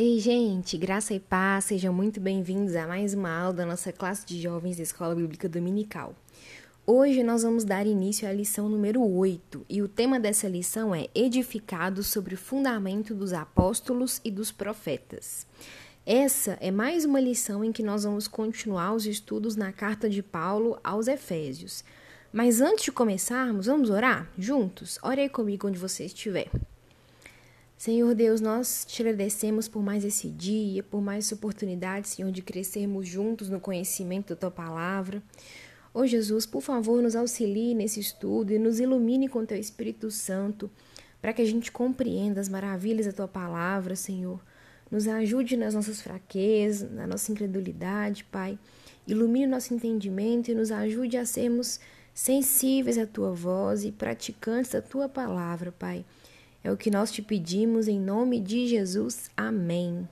Ei, gente, graça e paz, sejam muito bem-vindos a mais uma aula da nossa classe de jovens da Escola Bíblica Dominical. Hoje nós vamos dar início à lição número 8 e o tema dessa lição é Edificado sobre o fundamento dos apóstolos e dos profetas. Essa é mais uma lição em que nós vamos continuar os estudos na carta de Paulo aos Efésios. Mas antes de começarmos, vamos orar juntos? Ore aí comigo onde você estiver. Senhor Deus, nós te agradecemos por mais esse dia, por mais essa oportunidade, Senhor, de crescermos juntos no conhecimento da tua palavra. Ô oh, Jesus, por favor, nos auxilie nesse estudo e nos ilumine com teu Espírito Santo, para que a gente compreenda as maravilhas da tua palavra, Senhor. Nos ajude nas nossas fraquezas, na nossa incredulidade, Pai. Ilumine o nosso entendimento e nos ajude a sermos sensíveis à tua voz e praticantes da tua palavra, Pai. É o que nós te pedimos em nome de Jesus. Amém.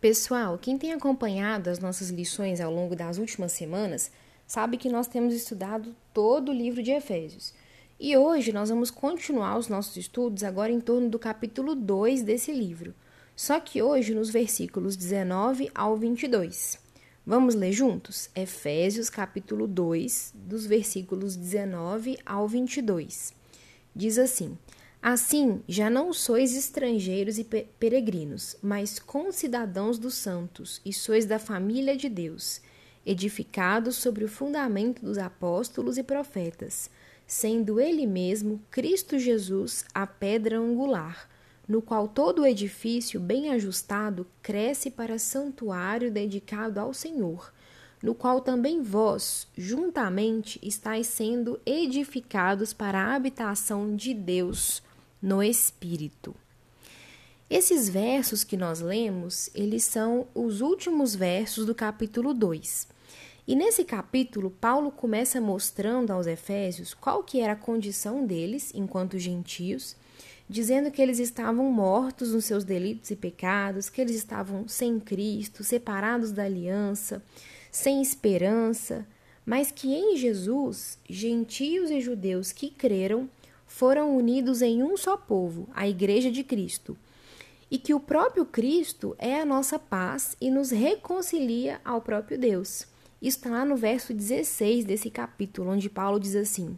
Pessoal, quem tem acompanhado as nossas lições ao longo das últimas semanas sabe que nós temos estudado todo o livro de Efésios. E hoje nós vamos continuar os nossos estudos agora em torno do capítulo 2 desse livro. Só que hoje nos versículos 19 ao 22. Vamos ler juntos? Efésios capítulo 2, dos versículos 19 ao 22. Diz assim: Assim, já não sois estrangeiros e peregrinos, mas concidadãos dos santos, e sois da família de Deus, edificados sobre o fundamento dos apóstolos e profetas, sendo ele mesmo, Cristo Jesus, a pedra angular, no qual todo o edifício bem ajustado cresce para santuário dedicado ao Senhor no qual também vós, juntamente, estáis sendo edificados para a habitação de Deus no Espírito. Esses versos que nós lemos, eles são os últimos versos do capítulo 2. E nesse capítulo, Paulo começa mostrando aos Efésios qual que era a condição deles enquanto gentios, dizendo que eles estavam mortos nos seus delitos e pecados, que eles estavam sem Cristo, separados da aliança, sem esperança, mas que em Jesus, gentios e judeus que creram foram unidos em um só povo, a Igreja de Cristo, e que o próprio Cristo é a nossa paz e nos reconcilia ao próprio Deus. Isso está lá no verso 16 desse capítulo, onde Paulo diz assim: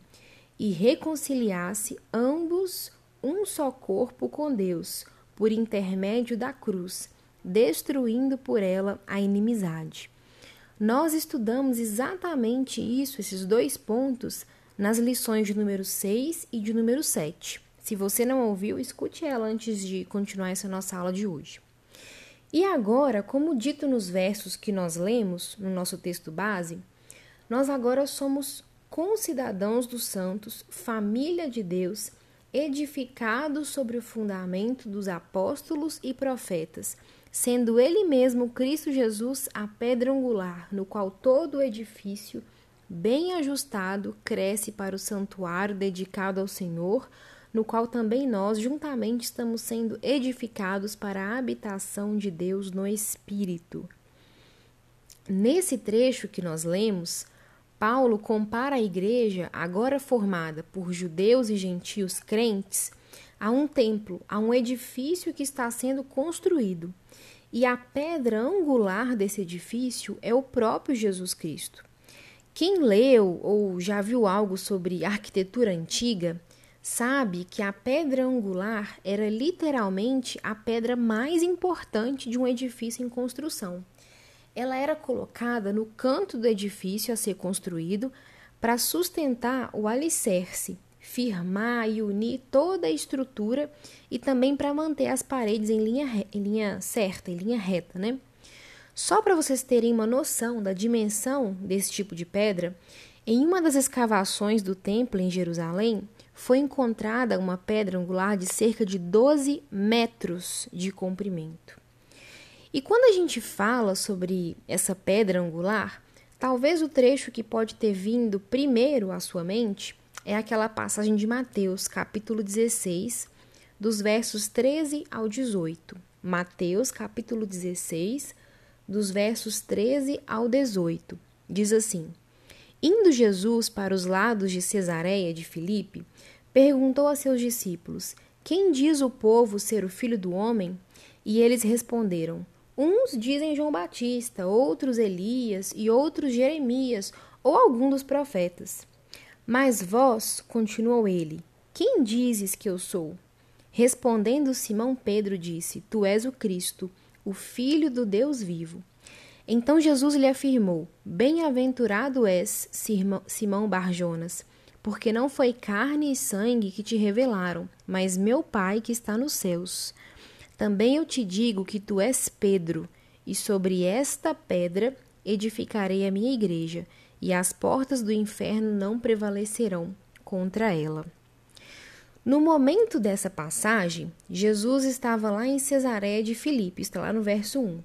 E reconciliasse ambos um só corpo com Deus, por intermédio da cruz, destruindo por ela a inimizade. Nós estudamos exatamente isso, esses dois pontos, nas lições de número 6 e de número 7. Se você não ouviu, escute ela antes de continuar essa nossa aula de hoje. E agora, como dito nos versos que nós lemos no nosso texto base, nós agora somos concidadãos dos santos, família de Deus, edificados sobre o fundamento dos apóstolos e profetas sendo ele mesmo Cristo Jesus a pedra angular, no qual todo o edifício, bem ajustado, cresce para o santuário dedicado ao Senhor, no qual também nós juntamente estamos sendo edificados para a habitação de Deus no Espírito. Nesse trecho que nós lemos, Paulo compara a igreja, agora formada por judeus e gentios crentes, a um templo, a um edifício que está sendo construído. E a pedra angular desse edifício é o próprio Jesus Cristo. Quem leu ou já viu algo sobre arquitetura antiga sabe que a pedra angular era literalmente a pedra mais importante de um edifício em construção. Ela era colocada no canto do edifício a ser construído para sustentar o alicerce, firmar e unir toda a estrutura e também para manter as paredes em linha, em linha certa, em linha reta, né? Só para vocês terem uma noção da dimensão desse tipo de pedra, em uma das escavações do templo em Jerusalém foi encontrada uma pedra angular de cerca de 12 metros de comprimento. E quando a gente fala sobre essa pedra angular, talvez o trecho que pode ter vindo primeiro à sua mente é aquela passagem de Mateus, capítulo 16, dos versos 13 ao 18. Mateus, capítulo 16, dos versos 13 ao 18. Diz assim: Indo Jesus para os lados de Cesareia de Filipe, perguntou a seus discípulos: Quem diz o povo ser o filho do homem? E eles responderam: Uns dizem João Batista, outros Elias e outros Jeremias ou algum dos profetas. Mas vós, continuou ele, quem dizes que eu sou? Respondendo Simão Pedro disse: Tu és o Cristo, o Filho do Deus vivo. Então Jesus lhe afirmou: Bem-aventurado és, Simão Barjonas, porque não foi carne e sangue que te revelaram, mas meu Pai que está nos céus. Também eu te digo que tu és Pedro, e sobre esta pedra edificarei a minha igreja, e as portas do inferno não prevalecerão contra ela. No momento dessa passagem, Jesus estava lá em Cesareia de Filipe, está lá no verso 1.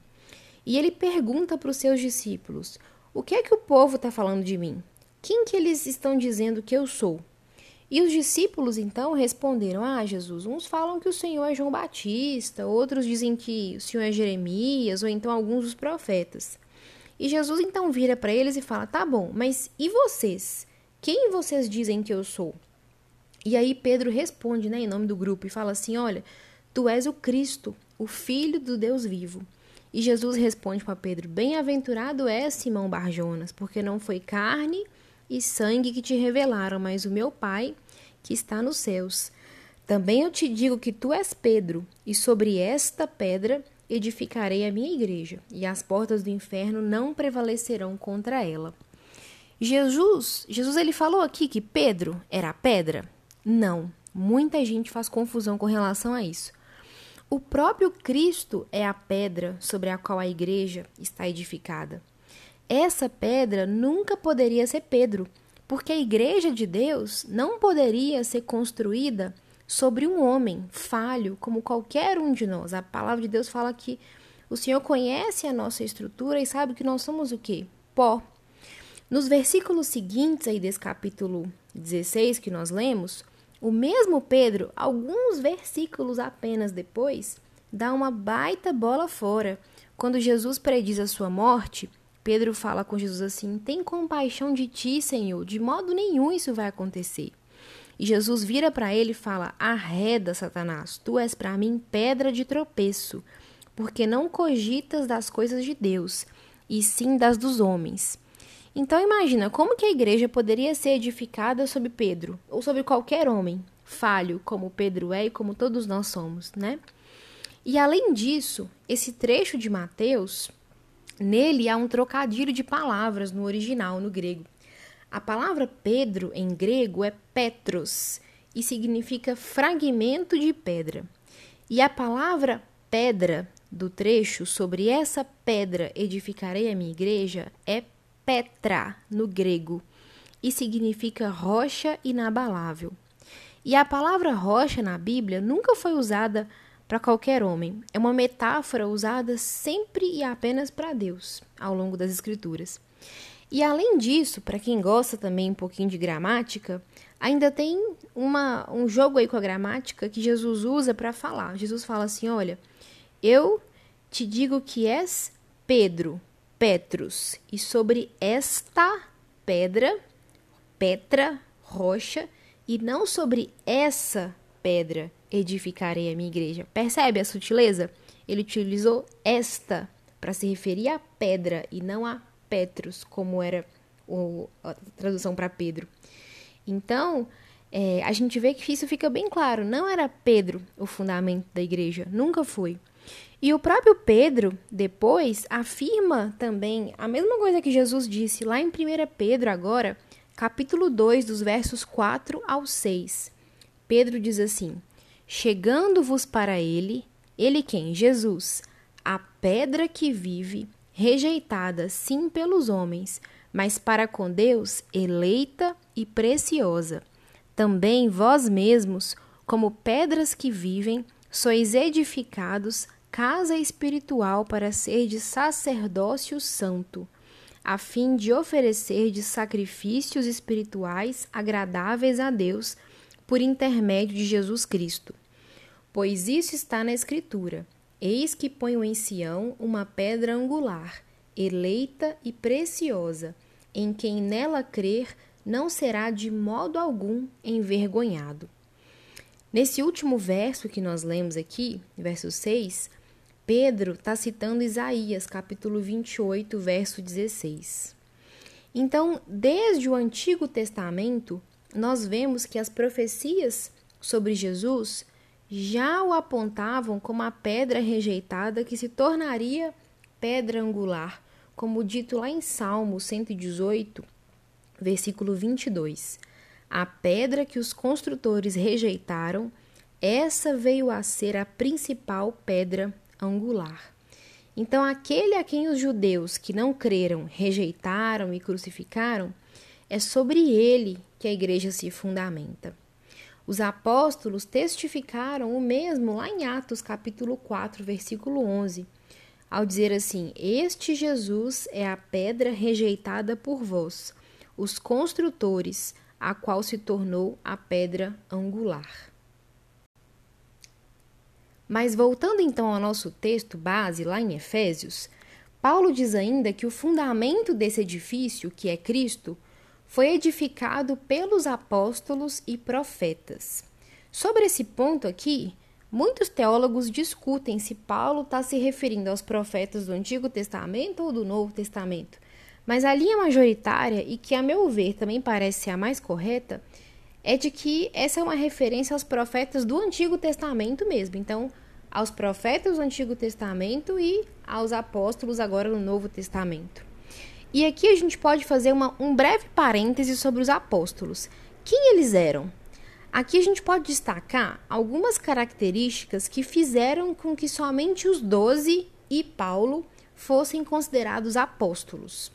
E ele pergunta para os seus discípulos: O que é que o povo está falando de mim? Quem que eles estão dizendo que eu sou? E os discípulos então responderam: Ah, Jesus, uns falam que o Senhor é João Batista, outros dizem que o Senhor é Jeremias, ou então alguns dos profetas. E Jesus então vira para eles e fala: Tá bom, mas e vocês? Quem vocês dizem que eu sou? E aí Pedro responde, né, em nome do grupo, e fala assim: Olha, tu és o Cristo, o Filho do Deus vivo. E Jesus responde para Pedro: Bem-aventurado és Simão Barjonas, porque não foi carne e sangue que te revelaram, mas o meu Pai que está nos céus. Também eu te digo que tu és Pedro, e sobre esta pedra edificarei a minha igreja, e as portas do inferno não prevalecerão contra ela. Jesus, Jesus ele falou aqui que Pedro era a pedra? Não, muita gente faz confusão com relação a isso. O próprio Cristo é a pedra sobre a qual a igreja está edificada. Essa pedra nunca poderia ser Pedro, porque a igreja de Deus não poderia ser construída sobre um homem falho como qualquer um de nós. A palavra de Deus fala que o Senhor conhece a nossa estrutura e sabe que nós somos o quê? Pó. Nos versículos seguintes aí desse capítulo 16 que nós lemos, o mesmo Pedro, alguns versículos apenas depois, dá uma baita bola fora. Quando Jesus prediz a sua morte, Pedro fala com Jesus assim: Tem compaixão de ti, Senhor, de modo nenhum isso vai acontecer. E Jesus vira para ele e fala: Arreda, Satanás, tu és para mim pedra de tropeço, porque não cogitas das coisas de Deus, e sim das dos homens. Então imagina como que a igreja poderia ser edificada sobre Pedro, ou sobre qualquer homem, falho, como Pedro é e como todos nós somos, né? E além disso, esse trecho de Mateus Nele há um trocadilho de palavras no original, no grego. A palavra Pedro em grego é Petros e significa fragmento de pedra. E a palavra pedra do trecho sobre essa pedra edificarei a minha igreja é Petra no grego e significa rocha inabalável. E a palavra rocha na Bíblia nunca foi usada para qualquer homem. É uma metáfora usada sempre e apenas para Deus ao longo das Escrituras. E além disso, para quem gosta também um pouquinho de gramática, ainda tem uma, um jogo aí com a gramática que Jesus usa para falar. Jesus fala assim: olha, eu te digo que és Pedro, Petrus, e sobre esta pedra, Petra, rocha, e não sobre essa pedra, edificarei a minha igreja. Percebe a sutileza? Ele utilizou esta para se referir à pedra e não a Petrus, como era o, a tradução para Pedro. Então, é, a gente vê que isso fica bem claro. Não era Pedro o fundamento da igreja, nunca foi. E o próprio Pedro, depois, afirma também a mesma coisa que Jesus disse lá em 1 Pedro, agora, capítulo 2, dos versos 4 ao 6. Pedro diz assim: Chegando-vos para ele, ele quem? Jesus, a pedra que vive, rejeitada sim pelos homens, mas para com Deus eleita e preciosa. Também vós mesmos, como pedras que vivem, sois edificados casa espiritual para ser de sacerdócio santo, a fim de oferecer de sacrifícios espirituais agradáveis a Deus por intermédio de Jesus Cristo. Pois isso está na Escritura: Eis que ponho em Sião uma pedra angular, eleita e preciosa, em quem nela crer não será de modo algum envergonhado. Nesse último verso que nós lemos aqui, verso 6, Pedro está citando Isaías, capítulo 28, verso 16. Então, desde o Antigo Testamento, nós vemos que as profecias sobre Jesus já o apontavam como a pedra rejeitada que se tornaria pedra angular, como dito lá em Salmo 118, versículo 22. A pedra que os construtores rejeitaram, essa veio a ser a principal pedra angular. Então, aquele a quem os judeus que não creram rejeitaram e crucificaram, é sobre ele que a igreja se fundamenta. Os apóstolos testificaram o mesmo lá em Atos capítulo 4, versículo 11, ao dizer assim: Este Jesus é a pedra rejeitada por vós, os construtores, a qual se tornou a pedra angular. Mas voltando então ao nosso texto base lá em Efésios, Paulo diz ainda que o fundamento desse edifício, que é Cristo, foi edificado pelos apóstolos e profetas. Sobre esse ponto aqui, muitos teólogos discutem se Paulo está se referindo aos profetas do Antigo Testamento ou do Novo Testamento. Mas a linha majoritária, e que a meu ver também parece ser a mais correta, é de que essa é uma referência aos profetas do Antigo Testamento mesmo. Então, aos profetas do Antigo Testamento e aos apóstolos agora no Novo Testamento. E aqui a gente pode fazer uma, um breve parêntese sobre os apóstolos. Quem eles eram? Aqui a gente pode destacar algumas características que fizeram com que somente os doze e Paulo fossem considerados apóstolos.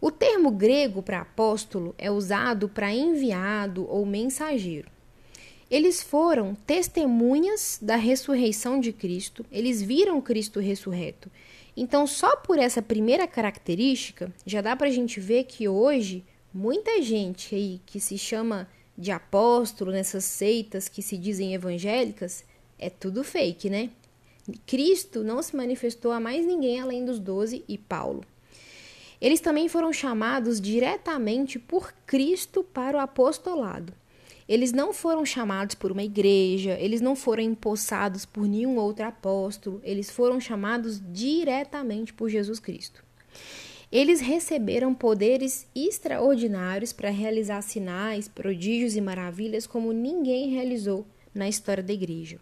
O termo grego para apóstolo é usado para enviado ou mensageiro. Eles foram testemunhas da ressurreição de Cristo, eles viram Cristo ressurreto então, só por essa primeira característica, já dá para a gente ver que hoje muita gente aí que se chama de apóstolo nessas seitas que se dizem evangélicas é tudo fake, né? Cristo não se manifestou a mais ninguém além dos doze e Paulo. Eles também foram chamados diretamente por Cristo para o apostolado. Eles não foram chamados por uma igreja, eles não foram empossados por nenhum outro apóstolo, eles foram chamados diretamente por Jesus Cristo. Eles receberam poderes extraordinários para realizar sinais, prodígios e maravilhas como ninguém realizou na história da igreja.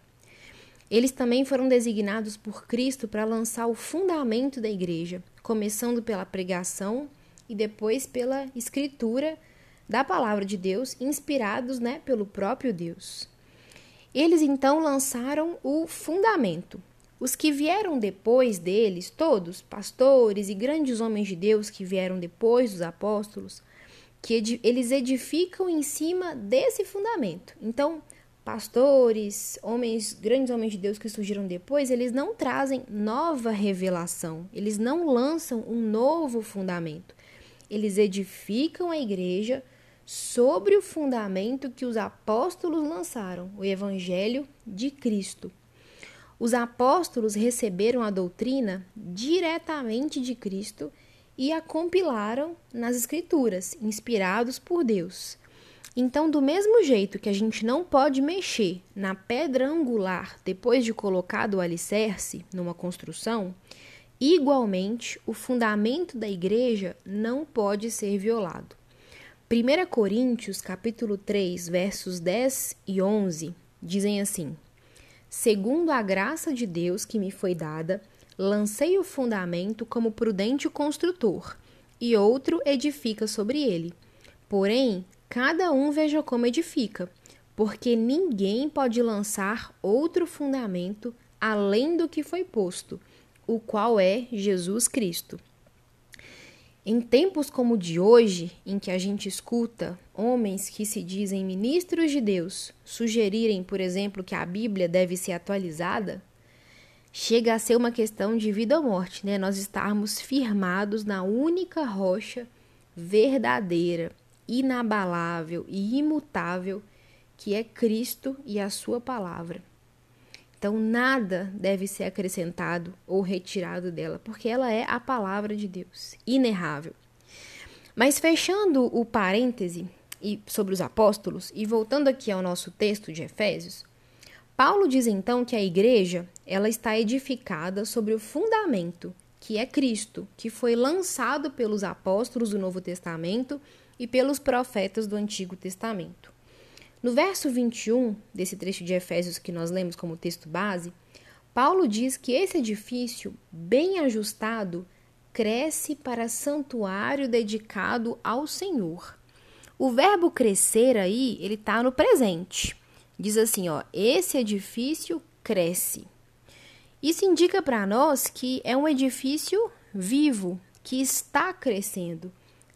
Eles também foram designados por Cristo para lançar o fundamento da igreja, começando pela pregação e depois pela escritura da palavra de Deus, inspirados né, pelo próprio Deus. Eles então lançaram o fundamento. Os que vieram depois deles, todos, pastores e grandes homens de Deus que vieram depois dos apóstolos, que eles edificam em cima desse fundamento. Então, pastores, homens, grandes homens de Deus que surgiram depois, eles não trazem nova revelação, eles não lançam um novo fundamento. Eles edificam a igreja sobre o fundamento que os apóstolos lançaram, o Evangelho de Cristo. Os apóstolos receberam a doutrina diretamente de Cristo e a compilaram nas Escrituras, inspirados por Deus. Então, do mesmo jeito que a gente não pode mexer na pedra angular depois de colocado o alicerce numa construção, igualmente o fundamento da igreja não pode ser violado. 1 Coríntios, capítulo 3, versos 10 e 11, dizem assim: Segundo a graça de Deus que me foi dada, lancei o fundamento como prudente construtor, e outro edifica sobre ele. Porém, cada um veja como edifica, porque ninguém pode lançar outro fundamento além do que foi posto, o qual é Jesus Cristo. Em tempos como o de hoje, em que a gente escuta homens que se dizem ministros de Deus sugerirem, por exemplo, que a Bíblia deve ser atualizada, chega a ser uma questão de vida ou morte, né? Nós estarmos firmados na única rocha verdadeira, inabalável e imutável que é Cristo e a Sua palavra. Então, nada deve ser acrescentado ou retirado dela, porque ela é a palavra de Deus, inerrável. Mas fechando o parêntese e sobre os apóstolos e voltando aqui ao nosso texto de Efésios, Paulo diz então que a igreja, ela está edificada sobre o fundamento, que é Cristo, que foi lançado pelos apóstolos do Novo Testamento e pelos profetas do Antigo Testamento. No verso 21 desse trecho de Efésios que nós lemos como texto base, Paulo diz que esse edifício, bem ajustado, cresce para santuário dedicado ao Senhor. O verbo crescer aí, ele está no presente. Diz assim, ó, esse edifício cresce. Isso indica para nós que é um edifício vivo, que está crescendo,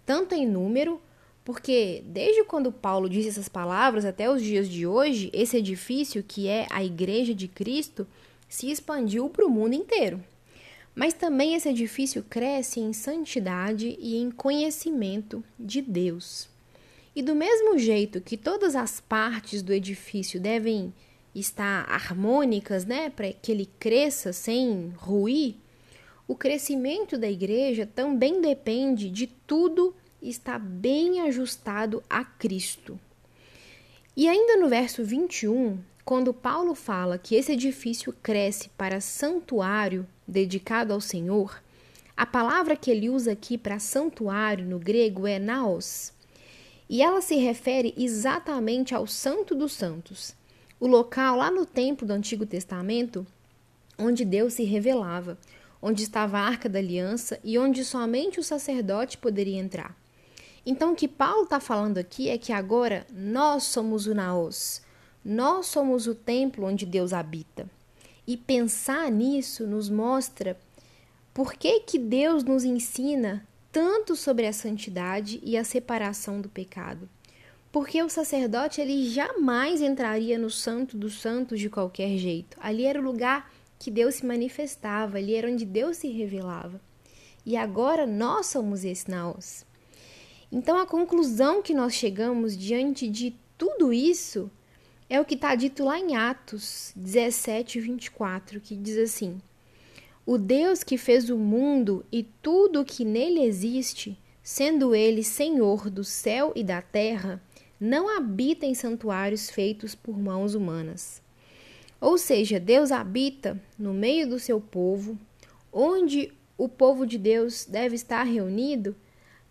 tanto em número, porque desde quando Paulo disse essas palavras até os dias de hoje, esse edifício, que é a Igreja de Cristo, se expandiu para o mundo inteiro. Mas também esse edifício cresce em santidade e em conhecimento de Deus. E do mesmo jeito que todas as partes do edifício devem estar harmônicas, né, para que ele cresça sem ruir, o crescimento da igreja também depende de tudo estar bem ajustado a Cristo. E ainda no verso 21, quando Paulo fala que esse edifício cresce para santuário dedicado ao Senhor, a palavra que ele usa aqui para santuário no grego é naos. E ela se refere exatamente ao Santo dos Santos, o local lá no templo do Antigo Testamento onde Deus se revelava, onde estava a arca da aliança e onde somente o sacerdote poderia entrar. Então, o que Paulo está falando aqui é que agora nós somos o Naos, nós somos o templo onde Deus habita. E pensar nisso nos mostra por que, que Deus nos ensina tanto sobre a santidade e a separação do pecado. Porque o sacerdote ele jamais entraria no santo dos santos de qualquer jeito. Ali era o lugar que Deus se manifestava, ali era onde Deus se revelava. E agora nós somos esse naos. Então a conclusão que nós chegamos diante de tudo isso é o que está dito lá em Atos 17, 24, que diz assim: O Deus que fez o mundo e tudo o que nele existe, sendo ele Senhor do céu e da terra, não habita em santuários feitos por mãos humanas. Ou seja, Deus habita no meio do seu povo, onde o povo de Deus deve estar reunido,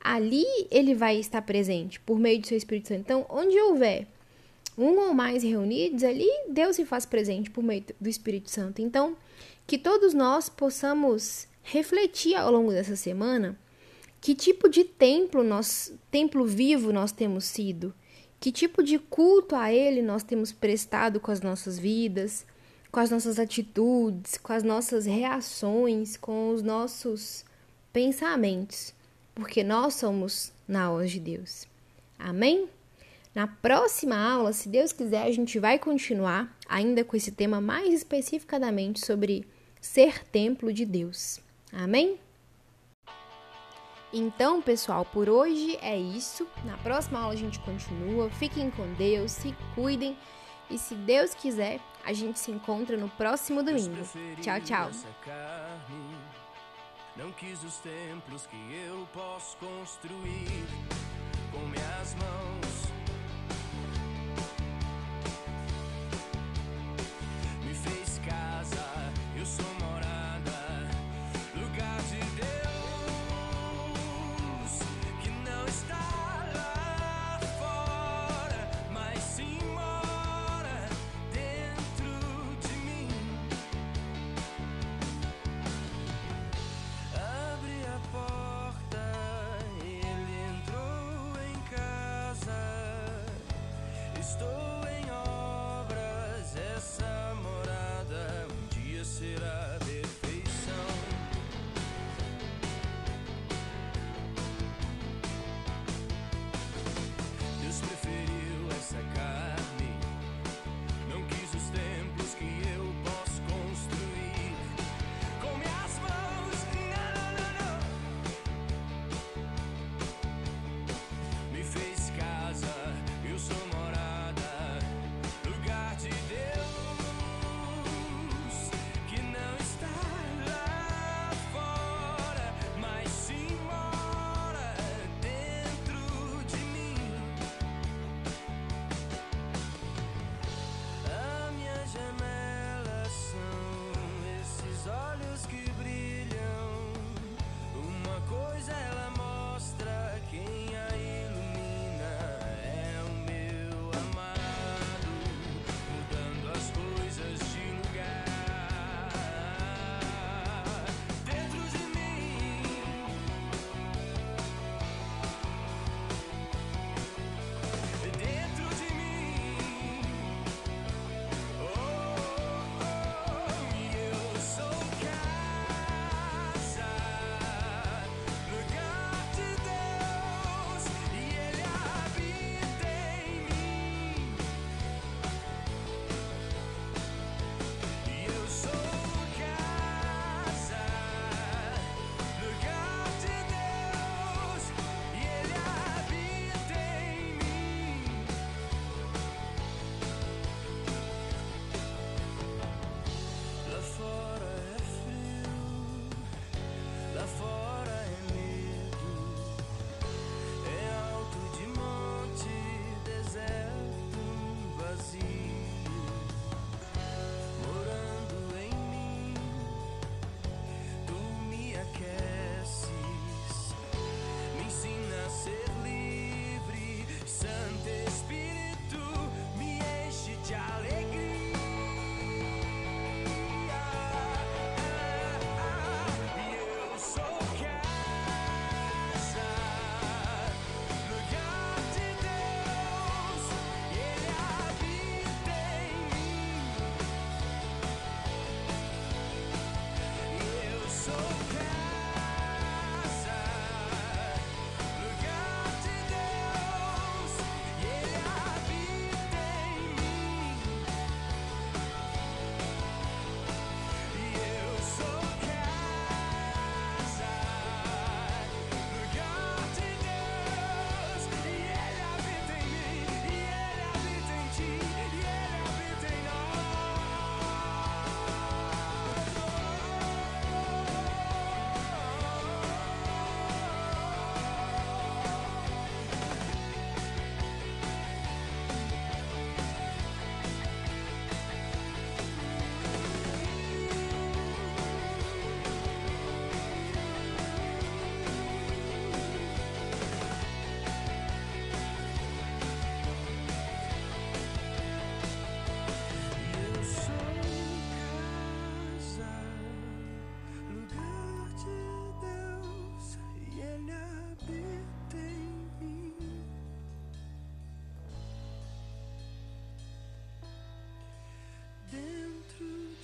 ali ele vai estar presente por meio do seu Espírito Santo. Então, onde houver um ou mais reunidos, ali Deus se faz presente por meio do Espírito Santo. Então, que todos nós possamos refletir ao longo dessa semana que tipo de templo nós, templo vivo nós temos sido, que tipo de culto a ele nós temos prestado com as nossas vidas, com as nossas atitudes, com as nossas reações, com os nossos pensamentos, porque nós somos na voz de Deus. Amém? Na próxima aula, se Deus quiser, a gente vai continuar ainda com esse tema mais especificadamente sobre ser templo de Deus. Amém? Então, pessoal, por hoje é isso. Na próxima aula a gente continua. Fiquem com Deus, se cuidem e se Deus quiser, a gente se encontra no próximo domingo. Tchau, tchau. Não quis os templos que eu posso construir com minhas mãos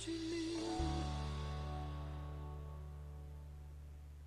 tu